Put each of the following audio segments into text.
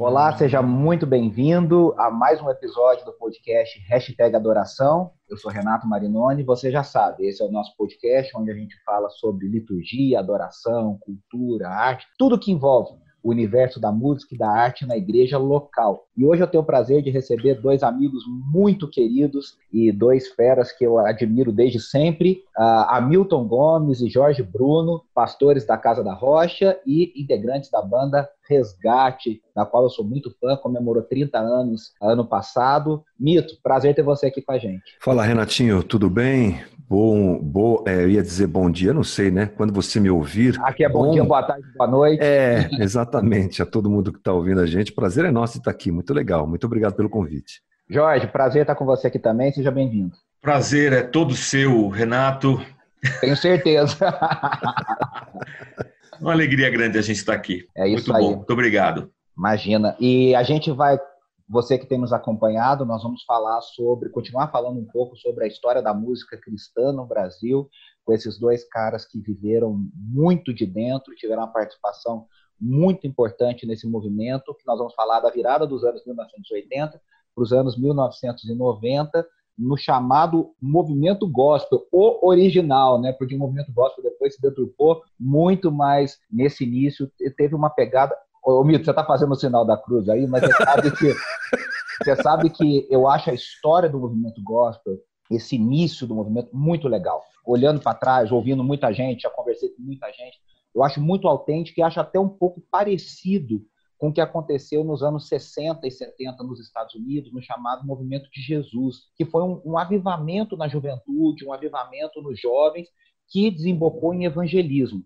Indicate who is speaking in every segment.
Speaker 1: Olá, seja muito bem-vindo a mais um episódio do podcast Hashtag Adoração. Eu sou Renato Marinoni, você já sabe, esse é o nosso podcast onde a gente fala sobre liturgia, adoração, cultura, arte, tudo que envolve o universo da música e da arte na igreja local. E hoje eu tenho o prazer de receber dois amigos muito queridos e dois feras que eu admiro desde sempre, Hamilton Gomes e Jorge Bruno, pastores da Casa da Rocha e integrantes da banda Resgate, da qual eu sou muito fã, comemorou 30 anos ano passado. Mito, prazer ter você aqui com a gente.
Speaker 2: Fala, Renatinho, tudo bem? Bom, bom é, eu ia dizer bom dia, não sei, né? Quando você me ouvir.
Speaker 1: Aqui é bom, bom dia, boa tarde, boa noite.
Speaker 2: É, exatamente. A todo mundo que está ouvindo a gente. Prazer é nosso estar aqui. Muito legal. Muito obrigado pelo convite.
Speaker 1: Jorge, prazer estar com você aqui também. Seja bem-vindo.
Speaker 3: Prazer é todo seu, Renato.
Speaker 1: Tenho certeza.
Speaker 3: Uma alegria grande a gente estar aqui.
Speaker 1: É isso
Speaker 3: Muito
Speaker 1: aí.
Speaker 3: bom. Muito obrigado.
Speaker 1: Imagina. E a gente vai você que tem nos acompanhado, nós vamos falar sobre, continuar falando um pouco sobre a história da música cristã no Brasil, com esses dois caras que viveram muito de dentro, tiveram uma participação muito importante nesse movimento, que nós vamos falar da virada dos anos 1980 para os anos 1990, no chamado movimento gospel, o original, né? Porque o movimento gospel depois se deturpou muito mais nesse início, teve uma pegada Ô, Mito, você está fazendo o sinal da cruz aí, mas você sabe que você sabe que eu acho a história do movimento gospel, esse início do movimento, muito legal. Olhando para trás, ouvindo muita gente, já conversei com muita gente, eu acho muito autêntico e acho até um pouco parecido com o que aconteceu nos anos 60 e 70 nos Estados Unidos, no chamado Movimento de Jesus, que foi um, um avivamento na juventude, um avivamento nos jovens, que desembocou em evangelismo.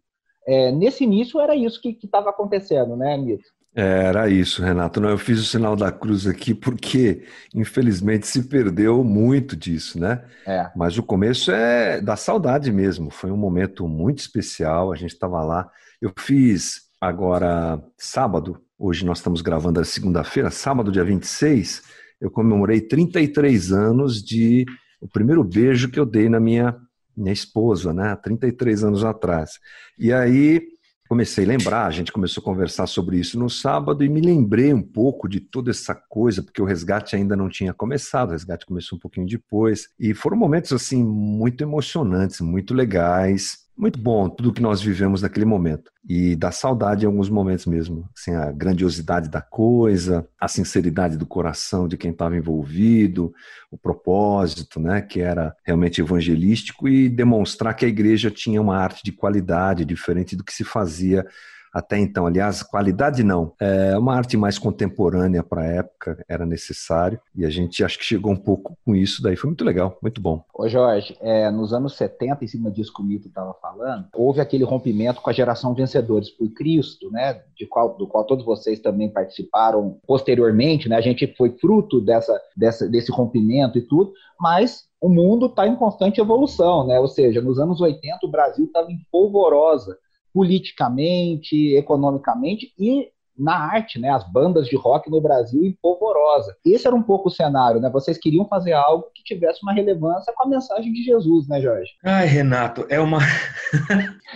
Speaker 1: É, nesse início era isso que estava acontecendo, né, Mito?
Speaker 2: Era isso, Renato. Não, eu fiz o sinal da cruz aqui porque, infelizmente, se perdeu muito disso, né?
Speaker 1: É.
Speaker 2: Mas o começo é da saudade mesmo. Foi um momento muito especial. A gente estava lá. Eu fiz agora sábado. Hoje nós estamos gravando a segunda-feira, sábado, dia 26. Eu comemorei 33 anos de o primeiro beijo que eu dei na minha minha esposa, né, 33 anos atrás. E aí comecei a lembrar, a gente começou a conversar sobre isso no sábado e me lembrei um pouco de toda essa coisa, porque o resgate ainda não tinha começado, o resgate começou um pouquinho depois, e foram momentos assim muito emocionantes, muito legais, muito bom tudo que nós vivemos naquele momento. E dá saudade em alguns momentos mesmo. Assim, a grandiosidade da coisa, a sinceridade do coração de quem estava envolvido, o propósito, né, que era realmente evangelístico e demonstrar que a igreja tinha uma arte de qualidade diferente do que se fazia até então. Aliás, qualidade não. É uma arte mais contemporânea para a época, era necessário. E a gente acho que chegou um pouco com isso daí. Foi muito legal, muito bom.
Speaker 1: Ô Jorge, é, nos anos 70, em cima disso que o Mito estava falando, houve aquele rompimento com a geração Vencedores por Cristo, né? De qual, do qual todos vocês também participaram posteriormente, né? A gente foi fruto dessa, dessa, desse rompimento e tudo, mas o mundo está em constante evolução, né? Ou seja, nos anos 80 o Brasil estava em polvorosa politicamente, economicamente e na arte, né, as bandas de rock no Brasil em polvorosa. Esse era um pouco o cenário, né? Vocês queriam fazer algo que tivesse uma relevância com a mensagem de Jesus, né, Jorge?
Speaker 3: Ai, Renato, é uma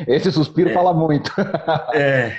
Speaker 1: Esse suspiro é, fala muito.
Speaker 3: é.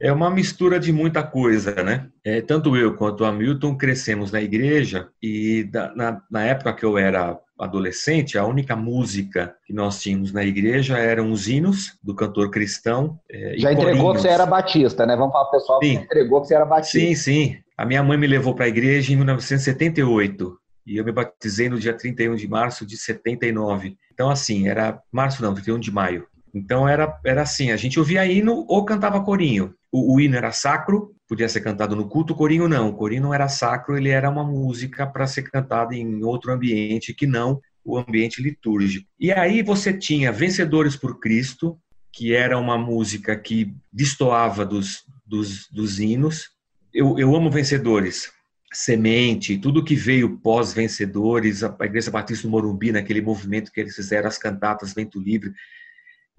Speaker 3: É uma mistura de muita coisa, né? É, tanto eu quanto o Hamilton crescemos na igreja e da, na, na época que eu era adolescente, a única música que nós tínhamos na igreja eram os hinos do cantor cristão.
Speaker 1: É, Já entregou corinhos. que você era batista, né? Vamos falar pro pessoal sim. que entregou que você era batista.
Speaker 3: Sim, sim. A minha mãe me levou para a igreja em 1978 e eu me batizei no dia 31 de março de 79. Então, assim, era março não, 31 de maio. Então era, era assim, a gente ouvia hino ou cantava corinho. O, o hino era sacro, podia ser cantado no culto, o corinho não. O corinho não era sacro, ele era uma música para ser cantada em outro ambiente que não o ambiente litúrgico. E aí você tinha Vencedores por Cristo, que era uma música que destoava dos, dos, dos hinos. Eu, eu amo Vencedores, Semente, tudo que veio pós-Vencedores, a Igreja Batista do Morumbi, naquele movimento que eles fizeram, as cantatas Vento Livre,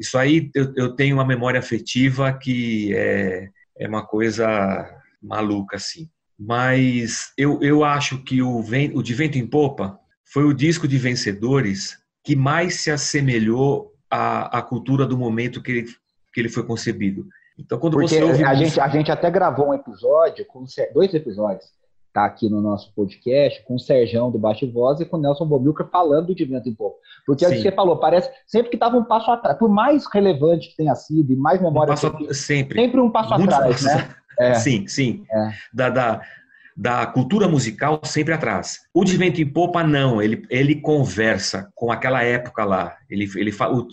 Speaker 3: Isso aí eu, eu tenho uma memória afetiva que é, é uma coisa maluca, assim. Mas eu, eu acho que o, o De Vento em Popa foi o disco de vencedores que mais se assemelhou à, à cultura do momento que ele, que ele foi concebido.
Speaker 1: Então, quando Porque você ouve a, gente, a gente até gravou um episódio, com dois episódios, tá aqui no nosso podcast, com o Serjão do Baixo Voz e com o Nelson Bobilca falando de vento em pouco. Porque Sim. é o que você falou, parece sempre que estava um passo atrás, por mais relevante que tenha sido e mais memória. Um
Speaker 3: sempre.
Speaker 1: Sempre um passo atrás, né?
Speaker 3: É. Sim, sim. É. Da, da, da cultura musical sempre atrás. O de vento em popa não, ele, ele conversa com aquela época lá. Ele, ele fala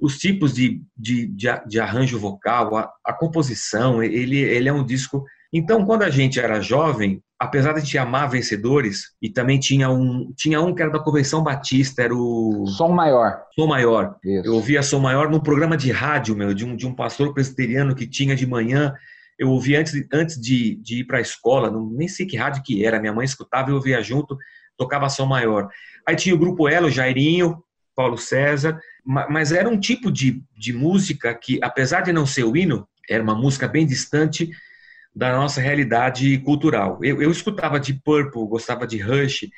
Speaker 3: os tipos de, de, de, de arranjo vocal, a, a, composição, ele, ele é um disco. Então, quando a gente era jovem, apesar de a gente amar vencedores, e também tinha um, tinha um que era da Convenção Batista, era o.
Speaker 1: Som Maior.
Speaker 3: Som Maior. Isso. Eu ouvia Som Maior num programa de rádio, meu, de um, de um pastor presbiteriano que tinha de manhã. Eu ouvia antes, antes de, de ir para a escola, não, nem sei que rádio que era, minha mãe escutava, eu ouvia junto, tocava Som Maior. Aí tinha o grupo Elo, Jairinho, Paulo César, mas era um tipo de, de música que, apesar de não ser o hino, era uma música bem distante da nossa realidade cultural. Eu, eu escutava de Purple, gostava de Rush,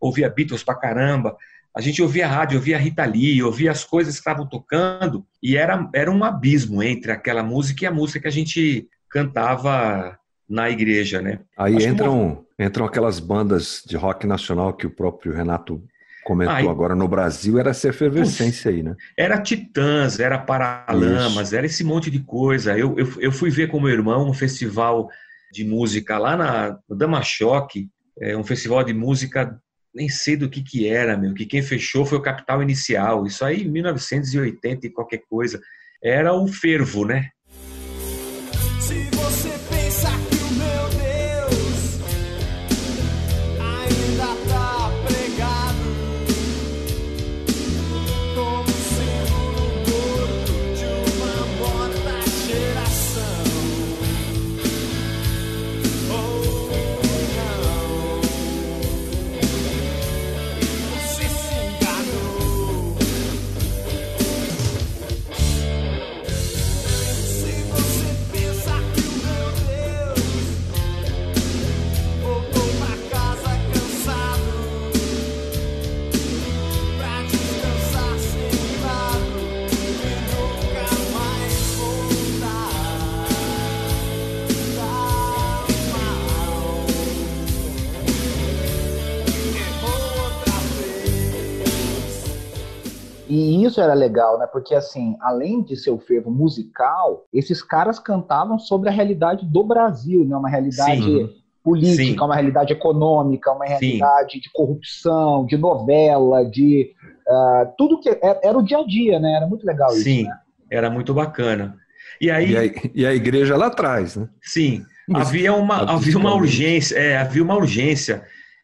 Speaker 3: ouvia Beatles pra caramba, a gente ouvia rádio, ouvia Rita Lee, ouvia as coisas que estavam tocando, e era, era um abismo entre aquela música e a música que a gente cantava na igreja, né?
Speaker 2: Aí entram, entram aquelas bandas de rock nacional que o próprio Renato comentou agora no Brasil, era essa efervescência aí, né?
Speaker 3: Era Titãs, era Paralamas, Isso. era esse monte de coisa. Eu, eu, eu, fui ver com meu irmão um festival de música lá na Damachoque, é, um festival de música, nem sei do que que era, meu, que quem fechou foi o Capital Inicial, isso aí em 1980 e qualquer coisa. Era o fervo, né?
Speaker 1: E isso era legal, né? Porque, assim, além de ser o fervo musical, esses caras cantavam sobre a realidade do Brasil, né? Uma realidade Sim. política, Sim. uma realidade econômica, uma realidade Sim. de corrupção, de novela, de uh, tudo que era, era, o dia a dia, né? Era muito legal isso.
Speaker 3: Sim,
Speaker 1: né?
Speaker 3: era muito bacana. E aí
Speaker 2: e a, e a igreja lá atrás, né?
Speaker 3: Sim, havia uma havia uma urgência, é, havia uma urgência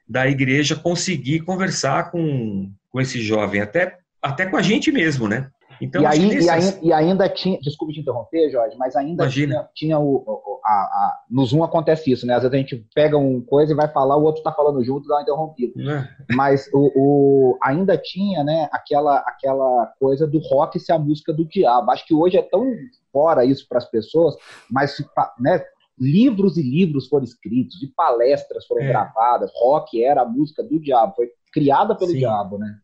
Speaker 3: da igreja conseguir conversar com, com esse jovem, até até com a gente mesmo, né?
Speaker 1: Então, e, aí, e, aí, e, ainda tinha, desculpe te interromper, Jorge, mas ainda Imagina. tinha, tinha o, o a, a, no Zoom acontece isso, né? Às vezes a gente pega uma coisa e vai falar, o outro está falando junto, dá uma interrompida. É. Mas o, o, ainda tinha, né, aquela, aquela coisa do rock ser a música do diabo. Acho que hoje é tão fora isso para as pessoas, mas né, livros e livros foram escritos, e palestras foram é. gravadas, rock era a música do diabo, foi criada pelo Sim. diabo, né?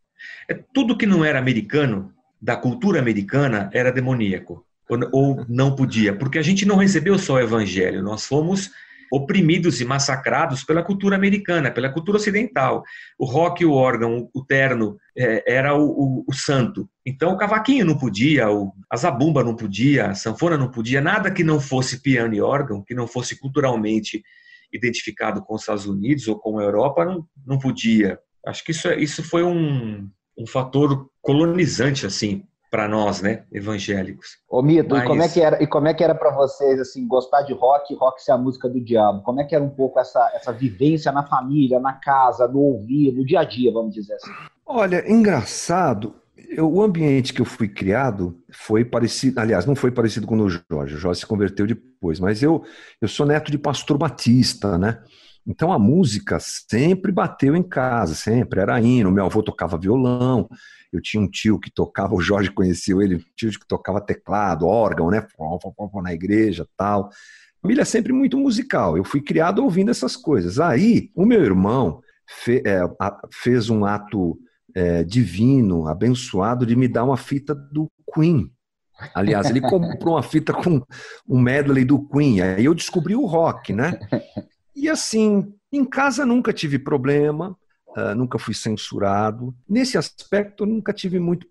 Speaker 3: É, tudo que não era americano, da cultura americana, era demoníaco. Ou não podia, porque a gente não recebeu só o evangelho, nós fomos oprimidos e massacrados pela cultura americana, pela cultura ocidental. O rock, o órgão, o terno é, era o, o, o, santo. Então o cavaquinho não podia, o, a zabumba não podia, a sanfona não podia, nada que não fosse piano e órgão, que não fosse culturalmente identificado com os Estados Unidos ou com a Europa, não, não podia. Acho que isso, é, isso foi um, um fator colonizante assim para nós, né, evangélicos.
Speaker 1: Ô Mito, Mas... e como é que era? E como é que era para vocês assim, gostar de rock, rock ser a música do diabo? Como é que era um pouco essa essa vivência na família, na casa, no ouvir, no dia a dia, vamos dizer assim?
Speaker 2: Olha, engraçado, eu, o ambiente que eu fui criado foi parecido, aliás, não foi parecido com o Jorge. O Jorge se converteu depois, mas eu eu sou neto de pastor batista, né? Então a música sempre bateu em casa, sempre era hino. Meu avô tocava violão, eu tinha um tio que tocava, o Jorge conheceu ele, um tio que tocava teclado, órgão, né? Na igreja tal. Família sempre muito musical. Eu fui criado ouvindo essas coisas. Aí, o meu irmão fe, é, fez um ato é, divino, abençoado, de me dar uma fita do Queen. Aliás, ele comprou uma fita com um medley do Queen. Aí eu descobri o rock, né? E assim, em casa nunca tive problema, uh, nunca fui censurado. Nesse aspecto, nunca tive muito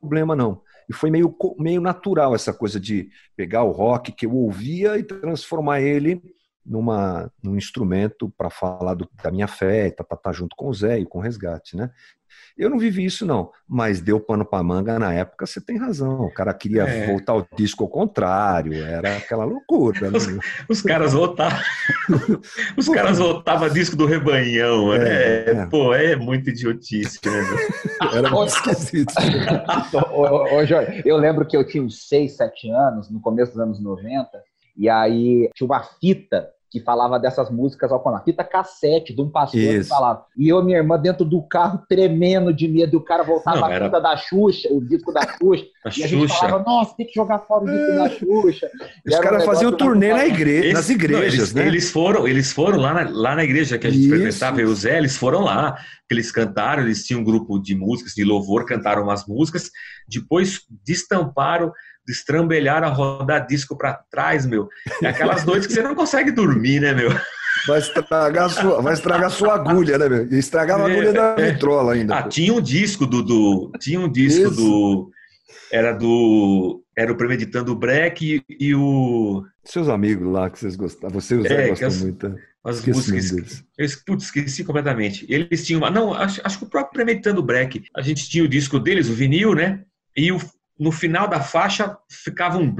Speaker 2: problema, não. E foi meio, meio natural essa coisa de pegar o rock que eu ouvia e transformar ele numa, num instrumento para falar do, da minha fé, tá, tá, tá, junto com o Zé e com o Resgate, né? Eu não vivi isso, não, mas deu pano para manga na época, você tem razão. O cara queria é. voltar ao disco ao contrário, era aquela loucura.
Speaker 3: Né? Os, os, caras voltavam. os caras voltavam disco do rebanhão, é, né? É. Pô, é muito idiotice, né?
Speaker 1: Era muito esquisito. ô, ô, Jorge, eu lembro que eu tinha uns 6, 7 anos, no começo dos anos 90, e aí tinha uma fita que falava dessas músicas ao contrário. Fita cassete de um pastor Isso. que falava. E eu e minha irmã dentro do carro tremendo de medo. E o cara voltava Não, era... a fita da Xuxa, o disco da Xuxa. A e a gente falava, nossa, tem que jogar fora o disco da Xuxa.
Speaker 2: Os caras um faziam turnê na igreja, nas igrejas, Não,
Speaker 3: eles,
Speaker 2: né?
Speaker 3: Eles foram, eles foram lá na, lá na igreja que a gente frequentava, e o Zé, eles foram lá. Eles cantaram, eles tinham um grupo de músicas, de louvor, cantaram umas músicas. Depois destamparam destrambelhar a rodar disco para trás, meu. É aquelas noites que você não consegue dormir, né, meu?
Speaker 2: Vai estragar a sua, vai estragar sua agulha, né, meu? E estragava a agulha é, da é. vitrola ainda.
Speaker 3: Ah, tinha um disco do, do tinha um disco Isso. do era do era o Premeditando o Break e, e, o
Speaker 2: seus amigos lá que vocês gostavam, você e é, gostam muito. Né?
Speaker 3: As músicas. Eu putz, esqueci completamente. Eles tinham. Não, acho, acho que o próprio Premeditando o Break. A gente tinha o disco deles, o vinil, né? E o, no final da faixa ficava um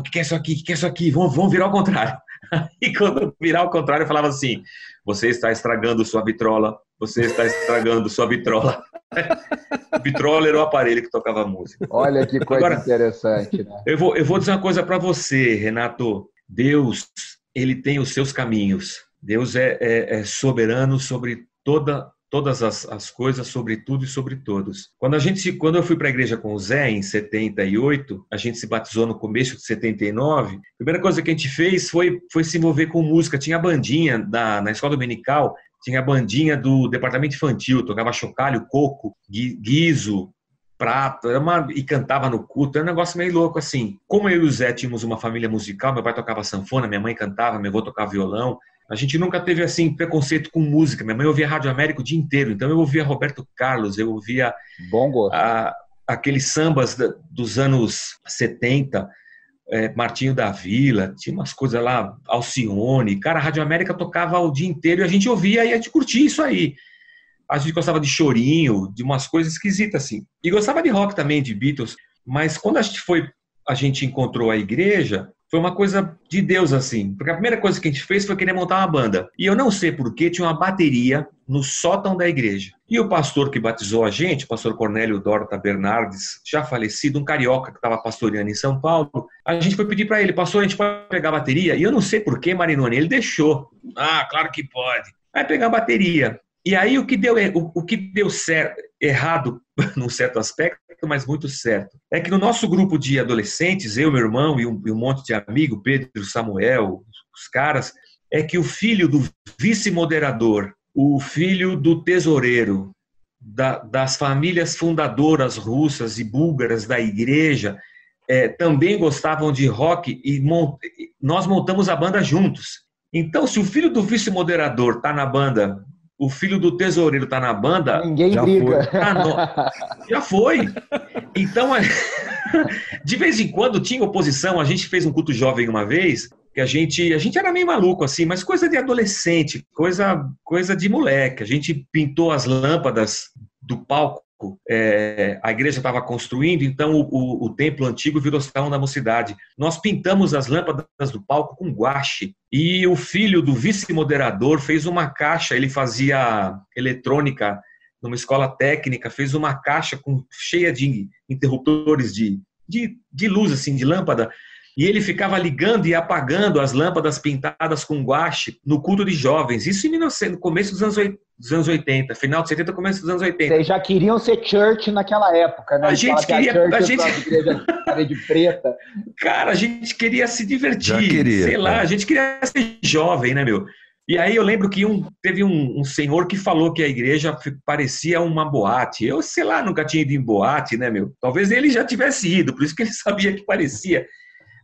Speaker 3: o que é isso aqui? Que é isso aqui? Vamos, vamos virar ao contrário. E quando virar ao contrário, eu falava assim: você está estragando sua vitrola, você está estragando sua vitrola. vitrola era o aparelho que tocava música.
Speaker 1: Olha que coisa Agora, interessante, né?
Speaker 3: Eu vou, eu vou dizer uma coisa para você, Renato. Deus, ele tem os seus caminhos. Deus é, é, é soberano sobre toda todas as, as coisas sobre tudo e sobre todos. Quando a gente, quando eu fui para a igreja com o Zé em 78, a gente se batizou no começo de 79. A primeira coisa que a gente fez foi, foi se envolver com música. Tinha a bandinha da, na escola dominical, tinha a bandinha do departamento infantil, tocava chocalho, coco, guiso, prato, era uma, e cantava no culto, era um negócio meio louco assim. Como eu e o Zé tínhamos uma família musical, meu pai tocava sanfona, minha mãe cantava, meu avô tocava violão, a gente nunca teve assim preconceito com música. Minha mãe ouvia Rádio América o dia inteiro, então eu ouvia Roberto Carlos, eu ouvia
Speaker 1: Bom
Speaker 3: a, aqueles sambas dos anos 70, é, Martinho da Vila, tinha umas coisas lá, Alcione. Cara, a Rádio América tocava o dia inteiro e a gente ouvia e a gente curtia isso aí. A gente gostava de chorinho, de umas coisas esquisitas assim. E gostava de rock também, de Beatles. Mas quando a gente foi, a gente encontrou a igreja, foi uma coisa de Deus, assim. Porque a primeira coisa que a gente fez foi querer montar uma banda. E eu não sei porquê, tinha uma bateria no sótão da igreja. E o pastor que batizou a gente, o pastor Cornélio Dorta Bernardes, já falecido, um carioca que estava pastoreando em São Paulo, a gente foi pedir para ele, pastor, a gente pode pegar a bateria? E eu não sei porquê, Marinoni, ele deixou. Ah, claro que pode. Vai pegar a bateria. E aí o que deu, o, o que deu certo, errado num certo aspecto, mas muito certo, é que no nosso grupo de adolescentes, eu, meu irmão e um, e um monte de amigo, Pedro, Samuel, os caras, é que o filho do vice-moderador, o filho do tesoureiro, da, das famílias fundadoras russas e búlgaras da igreja, é, também gostavam de rock e mont... nós montamos a banda juntos. Então, se o filho do vice-moderador está na banda o filho do tesoureiro tá na banda.
Speaker 1: Ninguém já briga.
Speaker 3: Foi. Ah. Já foi. Então, de vez em quando tinha oposição. A gente fez um culto jovem uma vez, que a gente, a gente era meio maluco assim, mas coisa de adolescente, coisa, coisa de moleque. A gente pintou as lâmpadas do palco é, a igreja estava construindo, então o, o, o, templo antigo virou salão da mocidade. Nós pintamos as lâmpadas do palco com guache e o filho do vice-moderador fez uma caixa, ele fazia eletrônica numa escola técnica, fez uma caixa com, cheia de interruptores de, de, de luz, assim, de lâmpada, E ele ficava ligando e apagando as lâmpadas pintadas com guache no culto de jovens. Isso em 1900, no começo dos anos, 80, dos anos 80, final de 70, começo dos anos 80.
Speaker 1: Vocês já queriam ser church naquela época, né?
Speaker 3: A gente queria. A, a gente...
Speaker 1: de preta.
Speaker 3: Cara, a gente queria se divertir. Queria, sei lá, é. a gente queria ser jovem, né, meu? E aí eu lembro que um, teve um, um, senhor que falou que a igreja parecia uma boate. Eu, sei lá, nunca tinha ido em boate, né, meu? Talvez ele já tivesse ido, por isso que ele sabia que parecia.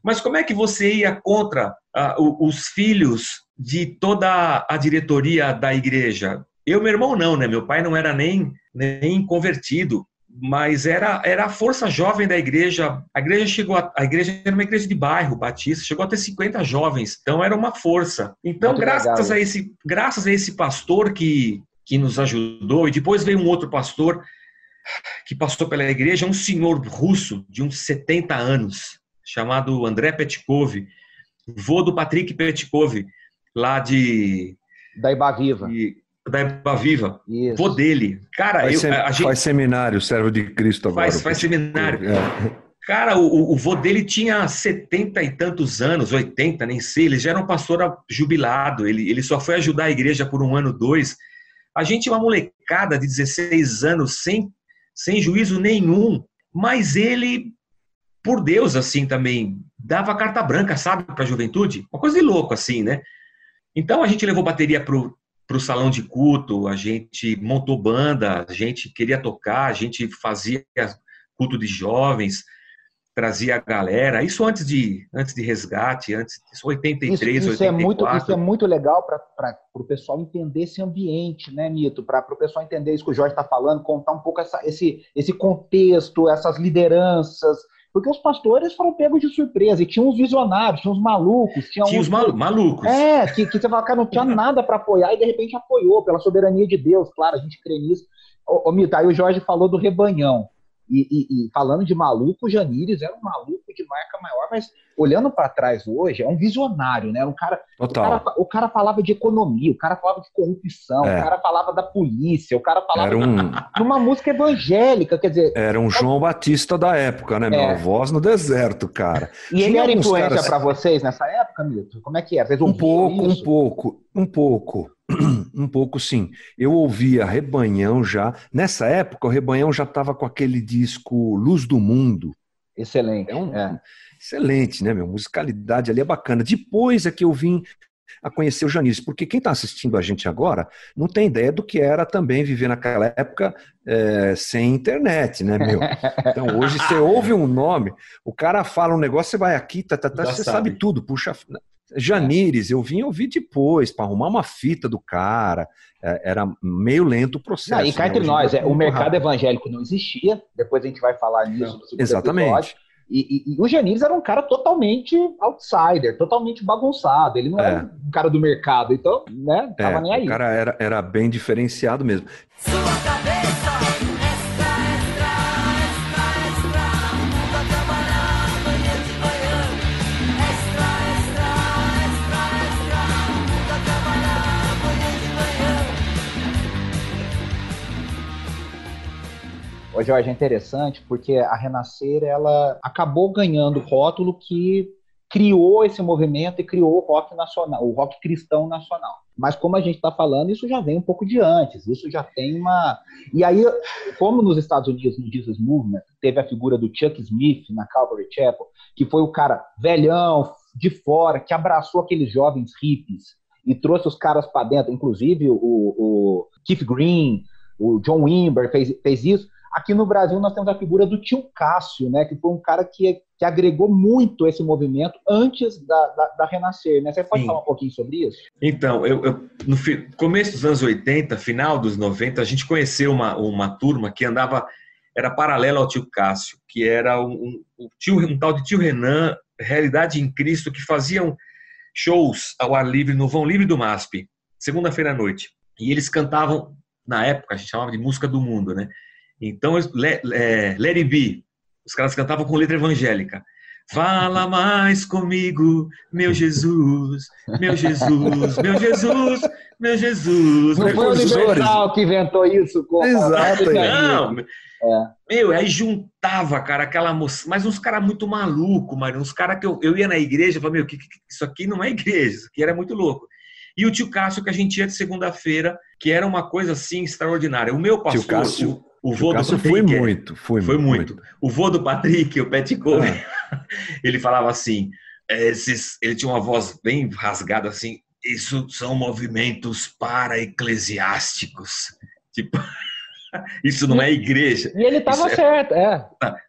Speaker 3: Mas como é que você ia contra ah, os filhos de toda a diretoria da igreja? Eu, meu irmão, não, né? Meu pai não era nem, nem convertido mas era, era a força jovem da igreja. A igreja chegou a, a igreja era uma igreja de bairro, batista, chegou a ter 50 jovens. Então era uma força. Então, Muito graças legal. a esse graças a esse pastor que que nos ajudou e depois veio um outro pastor que passou pela igreja, um senhor russo de uns 70 anos, chamado André Petkov, vô do Patrick Petkov, lá de
Speaker 1: da Ibaviva. De,
Speaker 3: da Viva, Isso. vô dele. Cara,
Speaker 2: faz, eu, a gente, faz seminário, servo de Cristo agora.
Speaker 3: Faz, faz seminário. É. Cara, o, o vô dele tinha setenta e tantos anos, 80, nem sei, ele já era um pastor jubilado, ele, ele só foi ajudar a igreja por um ano, dois. A gente é uma molecada de 16 anos, sem, sem juízo nenhum, mas ele, por Deus, assim, também, dava carta branca, sabe, para a juventude? Uma coisa de louco, assim, né? Então a gente levou bateria pro, para o salão de culto, a gente montou banda, a gente queria tocar, a gente fazia culto de jovens, trazia a galera. Isso antes de antes de resgate, antes isso 83, isso, isso 84.
Speaker 1: É muito, isso é muito legal para o pessoal entender esse ambiente, né, Nito? Para o pessoal entender isso que o Jorge está falando, contar um pouco essa, esse, esse contexto, essas lideranças, porque os pastores foram pegos de surpresa e tinham uns visionários, tinha uns malucos.
Speaker 3: Tinha, tinha uns malu malucos.
Speaker 1: É, que, que você fala, cara, não tinha nada para apoiar e de repente apoiou pela soberania de Deus, claro, a gente crê nisso. Ô, ô Mito, aí o Jorge falou do rebanhão. E, e, e, falando de maluco, o Janires era um maluco de marca maior, mas olhando para trás hoje, é um visionário, né? Um cara, Total. O cara, o cara falava de economia, o cara falava de corrupção, é. o cara falava da polícia, o cara falava
Speaker 2: era um...
Speaker 1: de uma música evangélica, quer dizer.
Speaker 2: Era um João Batista da época, né? Meu? É. Voz no deserto, cara.
Speaker 1: E Tinha ele era influência caras... para vocês nessa época, Milton? Como é que é?
Speaker 2: Um, um pouco, isso? um pouco, um pouco. Um pouco sim. Eu ouvia Rebanhão já. Nessa época, o Rebanhão já estava com aquele disco Luz do Mundo.
Speaker 1: Excelente.
Speaker 2: É um, é. Excelente, né, meu? Musicalidade ali é bacana. Depois é que eu vim a conhecer o Janice, porque quem está assistindo a gente agora não tem ideia do que era também viver naquela época é, sem internet, né, meu? Então hoje você ouve um nome, o cara fala um negócio, você vai aqui, tá, tá, tá, você sabe. sabe tudo, puxa. Janires, eu vim ouvir depois, para arrumar uma fita do cara. É, era meio lento o processo. Não,
Speaker 1: e cá né? entre nós, é, o mercado rápido. evangélico não existia, depois a gente vai falar nisso no
Speaker 2: Exatamente.
Speaker 1: E, e, e, o Janires era um cara totalmente outsider, totalmente bagunçado. Ele não é. era um cara do mercado, então, né, tava
Speaker 2: é,
Speaker 1: nem aí.
Speaker 2: O cara era, era bem diferenciado mesmo. Sua cabeça!
Speaker 1: Jorge, é interessante porque a Renascer ela acabou ganhando o rótulo que criou esse movimento e criou o rock nacional, o rock cristão nacional. Mas como a gente está falando, isso já vem um pouco de antes, isso já tem uma. E aí, como nos Estados Unidos, no Jesus Movement, teve a figura do Chuck Smith na Calvary Chapel, que foi o cara velhão, de fora, que abraçou aqueles jovens hippies e trouxe os caras para dentro, inclusive o, o Keith Green, o John Wimber fez, fez isso. Aqui no Brasil nós temos a figura do tio Cássio, né, que foi um cara que, que agregou muito esse movimento antes da, da, da Renascer. Né? Você pode Sim. falar um pouquinho sobre isso?
Speaker 3: Então, eu, eu, no começo dos anos 80, final dos 90, a gente conheceu uma, uma turma que andava, era paralela ao tio Cássio, que era um, um, tio, um tal de tio Renan, Realidade em Cristo, que faziam shows ao ar livre no Vão Livre do MASP, segunda-feira à noite. E eles cantavam, na época, a gente chamava de música do mundo, né? Então, Let, Let It Be, os caras cantavam com letra evangélica. Fala mais comigo, meu Jesus, meu Jesus, meu Jesus, meu Jesus.
Speaker 1: Não
Speaker 3: meu
Speaker 1: foi o
Speaker 3: Jesus.
Speaker 1: Universal que inventou isso? Com
Speaker 2: Exato,
Speaker 3: Não,
Speaker 1: É.
Speaker 3: meu, aí juntava, cara, aquela moça, mas uns caras muito maluco, mano, uns caras que eu, eu ia na igreja e falava, meu, que, que- isso aqui não é igreja, isso aqui era muito louco. E o tio Cássio que a gente ia de segunda-feira, que era uma coisa assim extraordinária. O meu pastor,
Speaker 2: Cássio-
Speaker 3: o, o
Speaker 2: O
Speaker 3: vô do
Speaker 2: Cássio foi
Speaker 3: Patrick,
Speaker 2: muito, foi,
Speaker 3: foi muito. O vô do Patrick, o Pet Cove,
Speaker 2: Ah.
Speaker 3: ele falava assim, esses, ele tinha uma voz bem rasgada assim, isso são movimentos para-eclesiásticos. Tipo, isso não é igreja.
Speaker 1: E ele estava
Speaker 3: é-
Speaker 1: certo, é.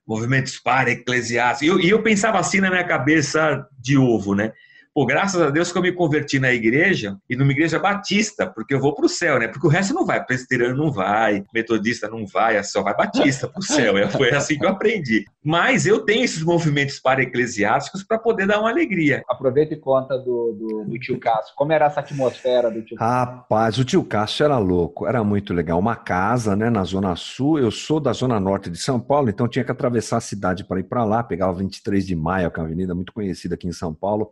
Speaker 3: movimentos para-eclesiásticos. E eu, e eu pensava assim na minha cabeça de ovo, né? Pô, graças a Deus que eu me converti na igreja e numa igreja batista, porque eu vou para o céu, né? Porque o resto não vai, presbiteriano não vai, metodista não vai, só vai batista para o céu. É, Foi assim que eu aprendi. Mas eu tenho esses movimentos para-eclesiásticos para poder dar uma alegria.
Speaker 1: Aproveita e conta do, do, do tio Cássio. Como era essa atmosfera do tio Cássio?
Speaker 2: Rapaz, o tio Cássio era louco, era muito legal. Uma casa, né, na Zona Sul. Eu sou da Zona Norte de São Paulo, então tinha que atravessar a cidade para ir para lá. Pegava 23 de Maio, que é uma avenida muito conhecida aqui em São Paulo,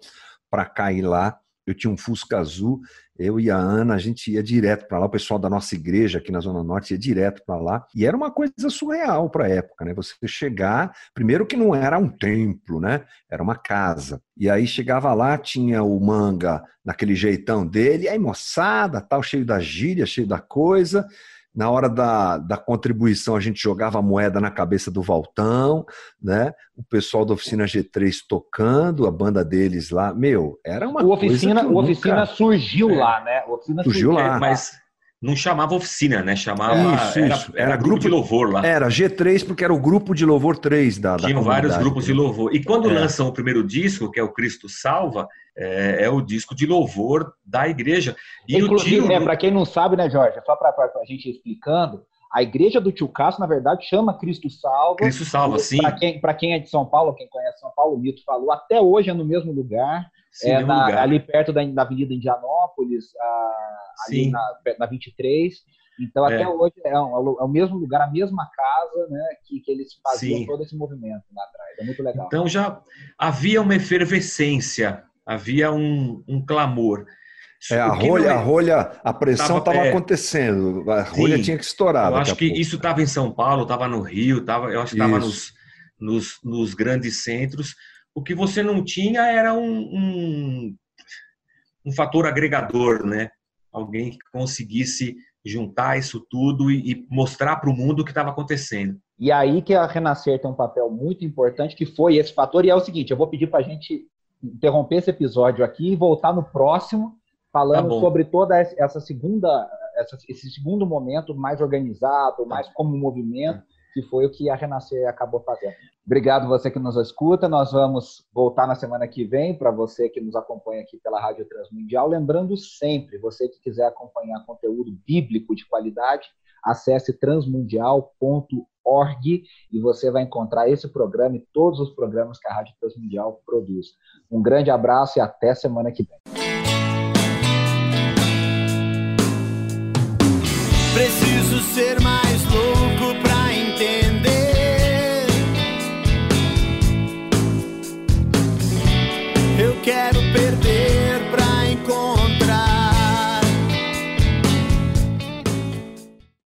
Speaker 2: para cair lá. Eu tinha um Fusca azul, eu e a Ana, a gente ia direto para lá. O pessoal da nossa igreja aqui na Zona Norte ia direto para lá. E era uma coisa surreal para a época, né? Você chegar, primeiro que não era um templo, né? Era uma casa. E aí chegava lá, tinha o manga naquele jeitão dele, aí moçada, tal, cheio da gíria, cheio da coisa. Na hora da, da contribuição, a gente jogava a moeda na cabeça do Valtão, né? O pessoal da oficina G3 tocando, a banda deles lá. Meu, era uma
Speaker 1: O
Speaker 2: coisa.
Speaker 1: oficina,
Speaker 2: que eu
Speaker 1: o oficina
Speaker 2: nunca-
Speaker 1: surgiu
Speaker 3: É.
Speaker 1: lá, né? O oficina
Speaker 2: Surgiu lá.
Speaker 3: É, mas não chamava oficina, né? Chamava.
Speaker 2: Isso,
Speaker 3: era,
Speaker 2: isso.
Speaker 3: era
Speaker 2: Era
Speaker 3: grupo de louvor lá.
Speaker 2: Era G3 porque era o grupo de louvor 3 da, da
Speaker 3: Tinham vários grupos de louvor. E quando
Speaker 2: É.
Speaker 3: lançam o primeiro disco, que é o Cristo Salva, é, é o disco de louvor da igreja. E
Speaker 1: Inclusive,
Speaker 3: tio.
Speaker 1: é, para quem não sabe, né, Jorge? Só para a gente ir explicando, a igreja do tio Cássio, na verdade, chama Cristo Salva.
Speaker 3: Cristo Salva, sim.
Speaker 1: Para quem, pra quem é de São Paulo, quem conhece São Paulo, o Mito falou, até hoje é no mesmo lugar,
Speaker 3: sim,
Speaker 1: é na- ali perto da, da Avenida Indianópolis, a- ali na, da 23. Então, até
Speaker 3: É.
Speaker 1: hoje é, um- é o mesmo lugar, a mesma casa, né, que, que eles faziam
Speaker 3: Sim.
Speaker 1: todo esse movimento lá atrás. É muito legal.
Speaker 3: Então já havia uma efervescência, havia um, um clamor.
Speaker 2: É, a rolha,
Speaker 3: não é-
Speaker 2: a rolha, a pressão
Speaker 3: Tava-
Speaker 2: estava
Speaker 3: é.
Speaker 2: acontecendo. A rolha
Speaker 3: Sim.
Speaker 2: tinha que estourar.
Speaker 3: Eu acho que
Speaker 2: pouco.
Speaker 3: isso estava em São Paulo, estava no Rio, tava, eu acho que estava nos, nos, nos grandes centros. O que você não tinha era um, um, um fator agregador, né? Alguém que conseguisse juntar isso tudo e, e mostrar para o mundo o que estava acontecendo.
Speaker 1: E aí que a Renascer tem um papel muito importante, que foi esse fator. E é o seguinte, eu vou pedir para a gente interromper esse episódio aqui e voltar no próximo, falando
Speaker 3: Tá
Speaker 1: sobre toda essa segunda, essa- esse segundo momento mais organizado, mais como movimento, que foi o que a Renascer acabou fazendo. Obrigado você que nos escuta. Nós vamos voltar na semana que vem para você que nos acompanha aqui pela Rádio Transmundial. Lembrando sempre, você que quiser acompanhar conteúdo bíblico de qualidade, acesse transmundial.org e você vai encontrar esse programa e todos os programas que a Rádio Transmundial produz. Um grande abraço e até semana que vem.
Speaker 4: Preciso